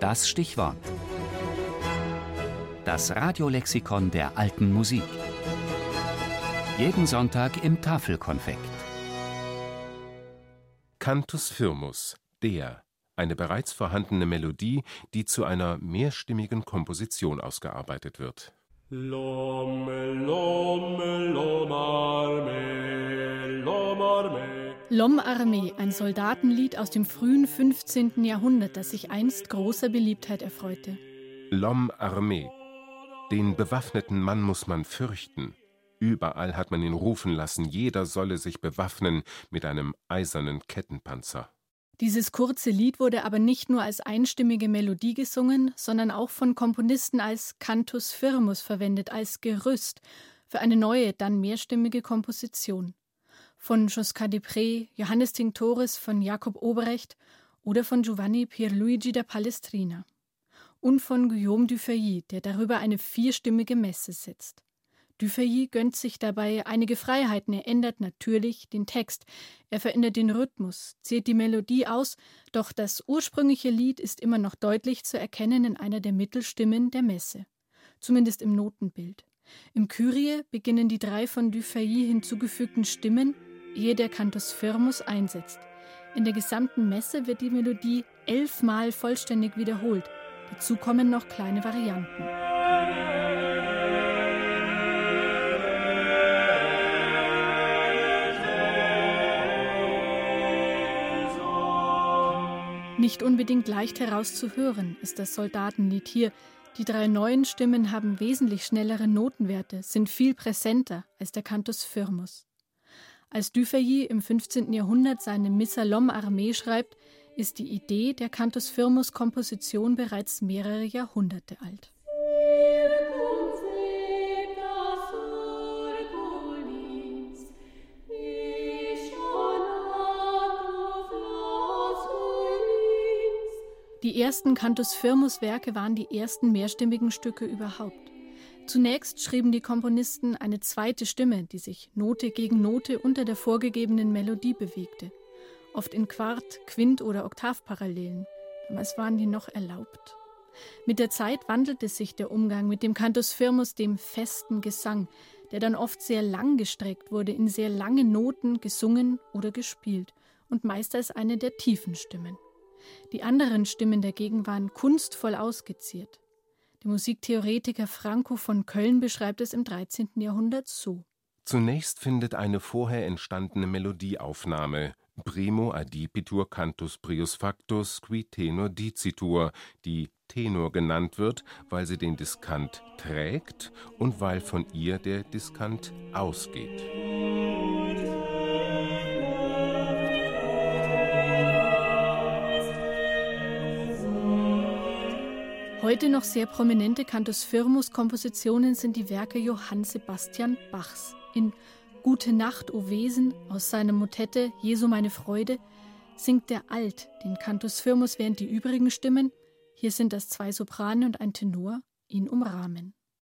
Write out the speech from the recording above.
Das Stichwort. Das Radiolexikon der alten Musik. Jeden Sonntag im Tafelkonfekt. Cantus firmus, der, eine bereits vorhandene Melodie, die zu einer mehrstimmigen Komposition ausgearbeitet wird. L'homme, l'homme, l'homme l'homme L'Homme Armee, ein Soldatenlied aus dem frühen 15. Jahrhundert, das sich einst großer Beliebtheit erfreute. L'Homme Armee. Den bewaffneten Mann muss man fürchten. Überall hat man ihn rufen lassen, jeder solle sich bewaffnen mit einem eisernen Kettenpanzer. Dieses kurze Lied wurde aber nicht nur als einstimmige Melodie gesungen, sondern auch von Komponisten als Cantus firmus verwendet, als Gerüst für eine neue, dann mehrstimmige Komposition. Von Josquin Depré, Johannes Tinctoris, von Jakob Oberecht oder von Giovanni Pierluigi da Palestrina. Und von Guillaume Dufeuilly, der darüber eine vierstimmige Messe setzt. Dufay gönnt sich dabei einige Freiheiten. Er ändert natürlich den Text. Er verändert den Rhythmus, zählt die Melodie aus, doch das ursprüngliche Lied ist immer noch deutlich zu erkennen in einer der Mittelstimmen der Messe. Zumindest im Notenbild. Im Kyrie beginnen die drei von Dufay hinzugefügten Stimmen, ehe der Cantus Firmus einsetzt. In der gesamten Messe wird die Melodie elfmal vollständig wiederholt. Dazu kommen noch kleine Varianten. Nicht unbedingt leicht herauszuhören ist das Soldatenlied hier. Die drei neuen Stimmen haben wesentlich schnellere Notenwerte, sind viel präsenter als der Cantus Firmus. Als Dufay im 15. Jahrhundert seine Missa L'Homme Armee schreibt, ist die Idee der Cantus Firmus Komposition bereits mehrere Jahrhunderte alt. Die ersten Cantus Firmus Werke waren die ersten mehrstimmigen Stücke überhaupt. Zunächst schrieben die Komponisten eine zweite Stimme, die sich Note gegen Note unter der vorgegebenen Melodie bewegte, oft in Quart-, Quint- oder Oktavparallelen. Damals waren die noch erlaubt. Mit der Zeit wandelte sich der Umgang mit dem Cantus Firmus, dem festen Gesang, der dann oft sehr lang gestreckt wurde, in sehr lange Noten gesungen oder gespielt und meist als eine der tiefen Stimmen. Die anderen Stimmen dagegen waren kunstvoll ausgeziert. Der Musiktheoretiker Franco von Köln beschreibt es im 13. Jahrhundert so. Zunächst findet eine vorher entstandene Melodieaufnahme Primo adipitur cantus prius factus qui tenor dicitur, die Tenor genannt wird, weil sie den Diskant trägt und weil von ihr der Diskant ausgeht. Heute noch sehr prominente Cantus Firmus Kompositionen sind die Werke Johann Sebastian Bachs. In Gute Nacht, o Wesen aus seiner Motette Jesu meine Freude singt der Alt den Cantus Firmus, während die übrigen Stimmen, hier sind das zwei Soprane und ein Tenor, ihn umrahmen.